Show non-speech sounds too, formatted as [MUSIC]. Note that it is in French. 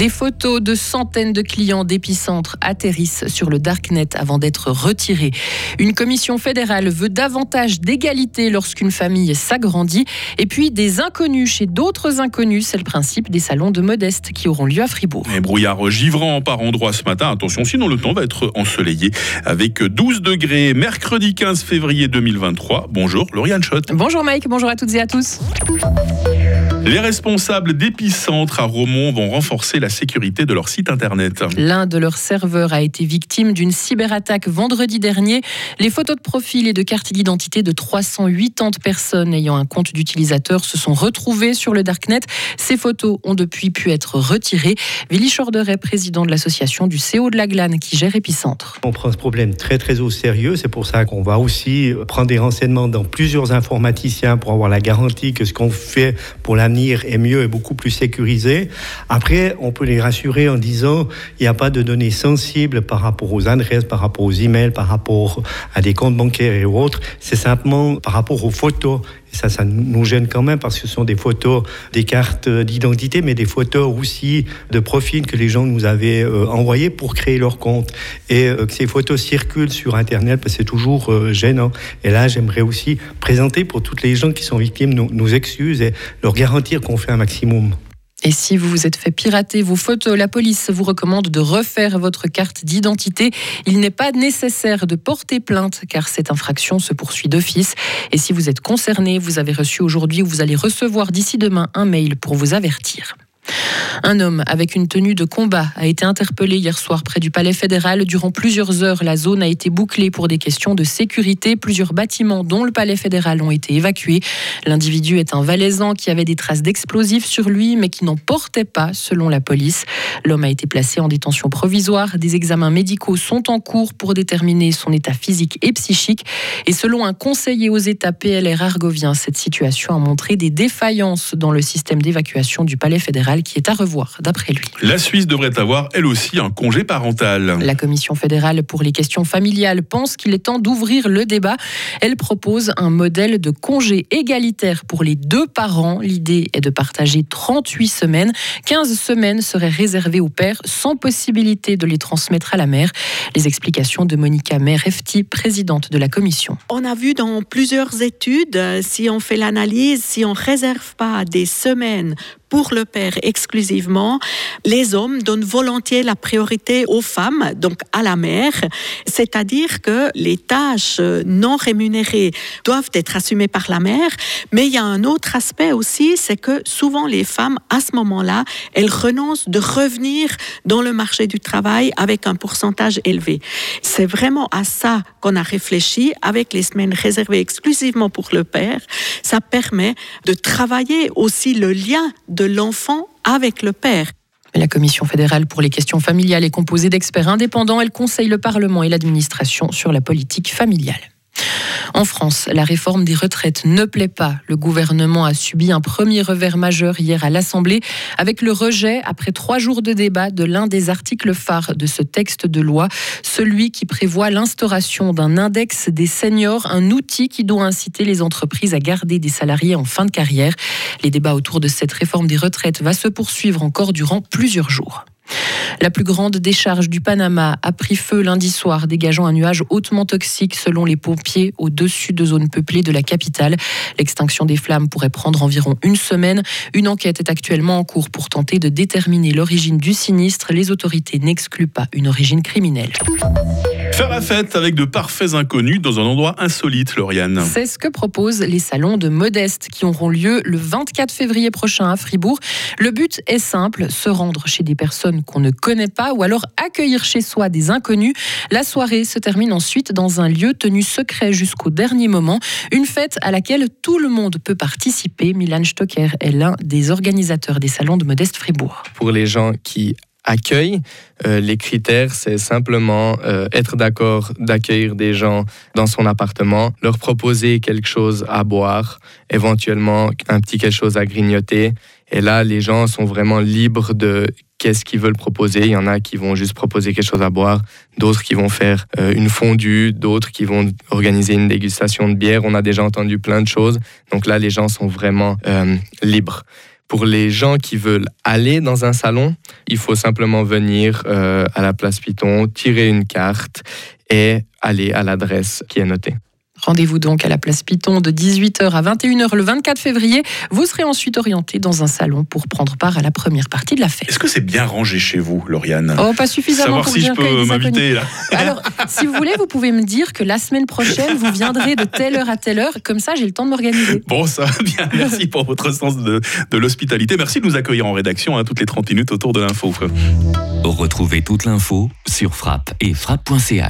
Des photos de centaines de clients d'épicentre atterrissent sur le Darknet avant d'être retirées. Une commission fédérale veut davantage d'égalité lorsqu'une famille s'agrandit. Et puis des inconnus chez d'autres inconnus, c'est le principe des salons de modeste qui auront lieu à Fribourg. Un brouillard givrant par endroits ce matin. Attention, sinon le temps va être ensoleillé avec 12 degrés mercredi 15 février 2023. Bonjour, Lauriane Schott. Bonjour Mike, bonjour à toutes et à tous. Les responsables d'épicentre à Romont vont renforcer la sécurité de leur site internet. L'un de leurs serveurs a été victime d'une cyberattaque vendredi dernier. Les photos de profil et de carte d'identité de 380 personnes ayant un compte d'utilisateur se sont retrouvées sur le Darknet. Ces photos ont depuis pu être retirées. Willy Chorderet, président de l'association du CO de la Glane qui gère Épicentre. On prend ce problème très très au sérieux. C'est pour ça qu'on va aussi prendre des renseignements dans plusieurs informaticiens pour avoir la garantie que ce qu'on fait pour est mieux et beaucoup plus sécurisé. Après, on peut les rassurer en disant il n'y a pas de données sensibles par rapport aux adresses, par rapport aux emails, par rapport à des comptes bancaires et autres. C'est simplement par rapport aux photos. Et ça, ça nous gêne quand même parce que ce sont des photos, des cartes d'identité, mais des photos aussi de profils que les gens nous avaient euh, envoyés pour créer leur compte. Et euh, que ces photos circulent sur Internet, c'est toujours euh, gênant. Et là, j'aimerais aussi présenter pour toutes les gens qui sont victimes nos, nos excuses et leur garantir qu'on fait un maximum. Et si vous vous êtes fait pirater vos photos, la police vous recommande de refaire votre carte d'identité. Il n'est pas nécessaire de porter plainte car cette infraction se poursuit d'office. Et si vous êtes concerné, vous avez reçu aujourd'hui ou vous allez recevoir d'ici demain un mail pour vous avertir. Un homme avec une tenue de combat a été interpellé hier soir près du Palais fédéral. Durant plusieurs heures, la zone a été bouclée pour des questions de sécurité. Plusieurs bâtiments, dont le Palais fédéral, ont été évacués. L'individu est un Valaisan qui avait des traces d'explosifs sur lui, mais qui n'en portait pas, selon la police. L'homme a été placé en détention provisoire. Des examens médicaux sont en cours pour déterminer son état physique et psychique. Et selon un conseiller aux États PLR argovien, cette situation a montré des défaillances dans le système d'évacuation du Palais fédéral qui est à revoir, d'après lui. La Suisse devrait avoir, elle aussi, un congé parental. La Commission fédérale pour les questions familiales pense qu'il est temps d'ouvrir le débat. Elle propose un modèle de congé égalitaire pour les deux parents. L'idée est de partager 38 semaines. 15 semaines seraient réservées au père sans possibilité de les transmettre à la mère. Les explications de Monica Merefti, présidente de la Commission. On a vu dans plusieurs études, si on fait l'analyse, si on ne réserve pas des semaines pour le père exclusivement, les hommes donnent volontiers la priorité aux femmes, donc à la mère, c'est-à-dire que les tâches non rémunérées doivent être assumées par la mère, mais il y a un autre aspect aussi, c'est que souvent les femmes, à ce moment-là, elles renoncent de revenir dans le marché du travail avec un pourcentage élevé. C'est vraiment à ça qu'on a réfléchi avec les semaines réservées exclusivement pour le père. Ça permet de travailler aussi le lien l'enfant avec le père. La Commission fédérale pour les questions familiales est composée d'experts indépendants. Elle conseille le Parlement et l'administration sur la politique familiale. En France, la réforme des retraites ne plaît pas. Le gouvernement a subi un premier revers majeur hier à l'Assemblée avec le rejet, après trois jours de débat, de l'un des articles phares de ce texte de loi, celui qui prévoit l'instauration d'un index des seniors, un outil qui doit inciter les entreprises à garder des salariés en fin de carrière. Les débats autour de cette réforme des retraites va se poursuivre encore durant plusieurs jours. La plus grande décharge du Panama a pris feu lundi soir, dégageant un nuage hautement toxique selon les pompiers au-dessus de zones peuplées de la capitale. L'extinction des flammes pourrait prendre environ une semaine. Une enquête est actuellement en cours pour tenter de déterminer l'origine du sinistre. Les autorités n'excluent pas une origine criminelle. Faire la fête avec de parfaits inconnus dans un endroit insolite, Lauriane. C'est ce que proposent les salons de Modeste qui auront lieu le 24 février prochain à Fribourg. Le but est simple, se rendre chez des personnes qu'on ne connaît pas ou alors accueillir chez soi des inconnus. La soirée se termine ensuite dans un lieu tenu secret jusqu'au dernier moment. Une fête à laquelle tout le monde peut participer. Milan Stocker est l'un des organisateurs des salons de Modeste Fribourg. Pour les gens qui accueil. Euh, les critères, c'est simplement euh, être d'accord d'accueillir des gens dans son appartement, leur proposer quelque chose à boire, éventuellement un petit quelque chose à grignoter. Et là, les gens sont vraiment libres de qu'est-ce qu'ils veulent proposer. Il y en a qui vont juste proposer quelque chose à boire, d'autres qui vont faire euh, une fondue, d'autres qui vont organiser une dégustation de bière. On a déjà entendu plein de choses. Donc là, les gens sont vraiment libres. Pour les gens qui veulent aller dans un salon, il faut simplement venir euh, à la place Python, tirer une carte et aller à l'adresse qui est notée. Rendez-vous donc à la place Python de 18h à 21h le 24 février. Vous serez ensuite orienté dans un salon pour prendre part à la première partie de la fête. Est-ce que c'est bien rangé chez vous, Lauriane? Oh, pas suffisamment Savoir pour si je peux m'inviter là. [LAUGHS] Alors, si vous voulez, vous pouvez me dire que la semaine prochaine, vous viendrez de telle heure à telle heure. Comme ça, j'ai le temps de m'organiser. Bon, ça va [LAUGHS] bien. Merci pour votre sens de, de l'hospitalité. Merci de nous accueillir en rédaction hein, toutes les 30 minutes autour de l'info. Retrouvez toute l'info sur frappe et frappe.ch.